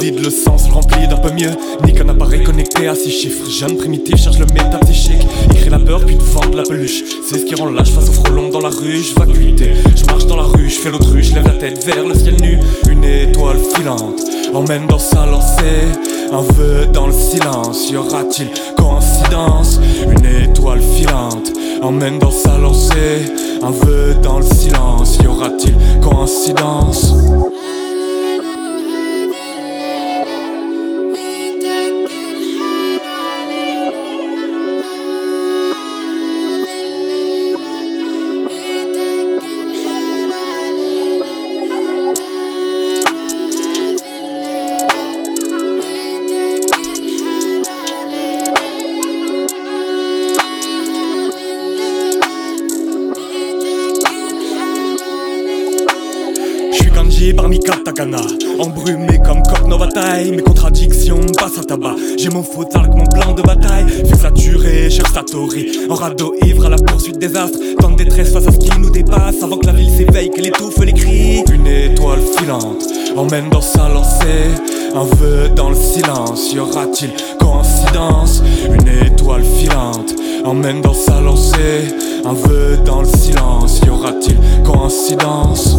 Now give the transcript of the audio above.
vide, le sens rempli d'un peu mieux. Ni qu'un appareil connecté à six chiffres. Jeune primitif cherche le métapsychique. Il crée la peur puis te de la peluche. C'est ce qui rend lâche face au frelon dans la rue. Vacuité, je marche dans la rue, je fais l'autruche, lève la tête vers le ciel nu. Une étoile filante emmène dans sa lancée. Un vœu dans le silence, y aura-t-il coïncidence? Une étoile filante emmène dans sa lancée. Un vœu dans le silence, y aura-t-il coïncidence? Parmi katakana Embrumé comme coq Mes contradictions passent à tabac. J'ai mon avec mon plan de bataille Fait saturé, cher Satori En radeau ivre à la poursuite des astres Tant de détresse face à ce qui nous dépasse Avant que la ville s'éveille, qu'elle étouffe les cris. Une étoile filante emmène dans sa lancée Un vœu dans le silence. Y aura-t-il coïncidence? Une étoile filante emmène dans sa lancée Un vœu dans le silence. Y aura-t-il coïncidence?